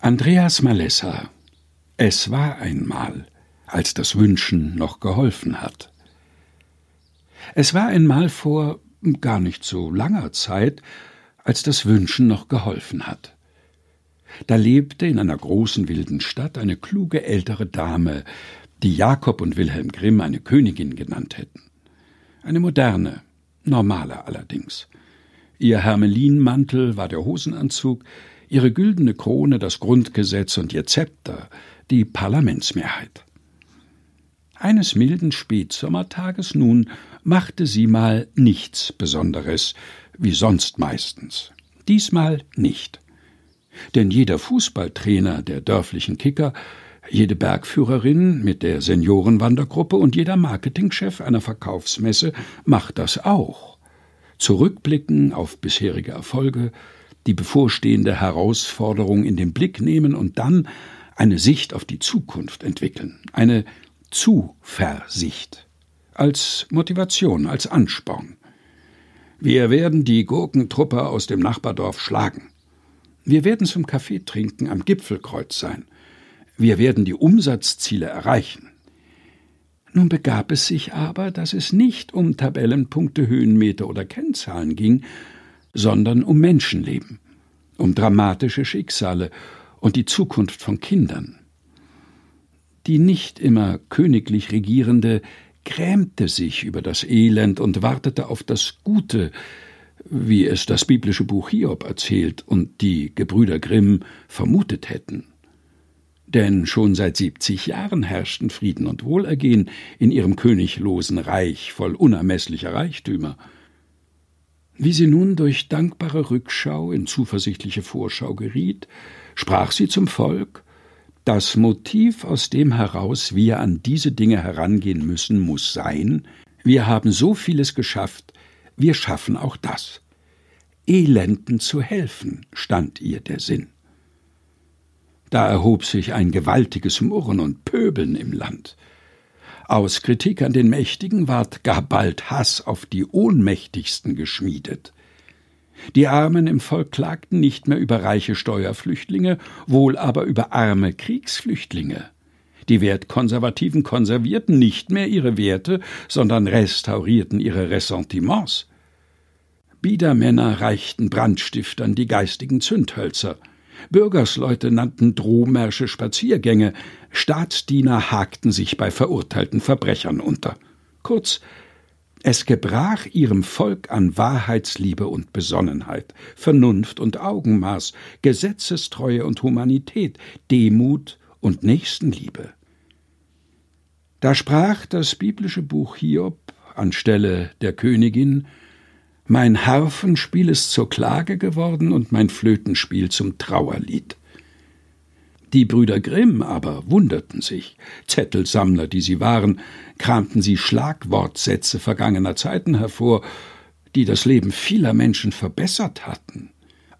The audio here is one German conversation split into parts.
Andreas Malessa Es war einmal, als das Wünschen noch geholfen hat. Es war einmal vor gar nicht so langer Zeit, als das Wünschen noch geholfen hat. Da lebte in einer großen wilden Stadt eine kluge ältere Dame, die Jakob und Wilhelm Grimm eine Königin genannt hätten. Eine moderne, normale allerdings. Ihr Hermelinmantel war der Hosenanzug, ihre güldene Krone das Grundgesetz und ihr Zepter die Parlamentsmehrheit. Eines milden Spätsommertages nun machte sie mal nichts Besonderes, wie sonst meistens. Diesmal nicht. Denn jeder Fußballtrainer der dörflichen Kicker, jede Bergführerin mit der Seniorenwandergruppe und jeder Marketingchef einer Verkaufsmesse macht das auch. Zurückblicken auf bisherige Erfolge, die bevorstehende Herausforderung in den Blick nehmen und dann eine Sicht auf die Zukunft entwickeln, eine Zuversicht als Motivation, als Ansporn. Wir werden die Gurkentruppe aus dem Nachbardorf schlagen. Wir werden zum Kaffeetrinken am Gipfelkreuz sein. Wir werden die Umsatzziele erreichen. Nun begab es sich aber, dass es nicht um Tabellenpunkte, Höhenmeter oder Kennzahlen ging, sondern um Menschenleben, um dramatische Schicksale und die Zukunft von Kindern. Die nicht immer königlich Regierende grämte sich über das Elend und wartete auf das Gute, wie es das biblische Buch Hiob erzählt und die Gebrüder Grimm vermutet hätten. Denn schon seit siebzig Jahren herrschten Frieden und Wohlergehen in ihrem königlosen Reich voll unermeßlicher Reichtümer. Wie sie nun durch dankbare Rückschau in zuversichtliche Vorschau geriet, sprach sie zum Volk Das Motiv, aus dem heraus wir an diese Dinge herangehen müssen, muss sein Wir haben so vieles geschafft, wir schaffen auch das. Elenden zu helfen, stand ihr der Sinn. Da erhob sich ein gewaltiges Murren und Pöbeln im Land. Aus Kritik an den Mächtigen ward gar bald Hass auf die Ohnmächtigsten geschmiedet. Die Armen im Volk klagten nicht mehr über reiche Steuerflüchtlinge, wohl aber über arme Kriegsflüchtlinge. Die Wertkonservativen konservierten nicht mehr ihre Werte, sondern restaurierten ihre Ressentiments. Biedermänner reichten Brandstiftern die geistigen Zündhölzer. Bürgersleute nannten Drohmärsche Spaziergänge, Staatsdiener hakten sich bei verurteilten Verbrechern unter. Kurz, es gebrach ihrem Volk an Wahrheitsliebe und Besonnenheit, Vernunft und Augenmaß, Gesetzestreue und Humanität, Demut und Nächstenliebe. Da sprach das biblische Buch Hiob anstelle der Königin mein Harfenspiel ist zur Klage geworden und mein Flötenspiel zum Trauerlied. Die Brüder Grimm aber wunderten sich. Zettelsammler, die sie waren, kramten sie Schlagwortsätze vergangener Zeiten hervor, die das Leben vieler Menschen verbessert hatten.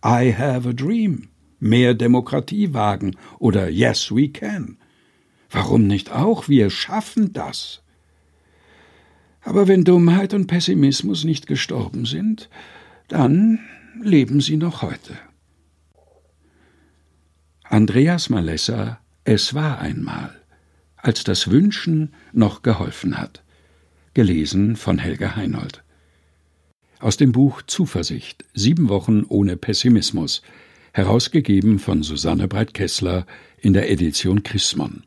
I have a dream, mehr Demokratie wagen oder Yes, we can. Warum nicht auch? Wir schaffen das. Aber wenn Dummheit und Pessimismus nicht gestorben sind, dann leben sie noch heute. Andreas Malessa Es war einmal, als das Wünschen noch geholfen hat. Gelesen von Helga Heinold. Aus dem Buch Zuversicht Sieben Wochen ohne Pessimismus, herausgegeben von Susanne Breit-Kessler in der Edition Chrismon.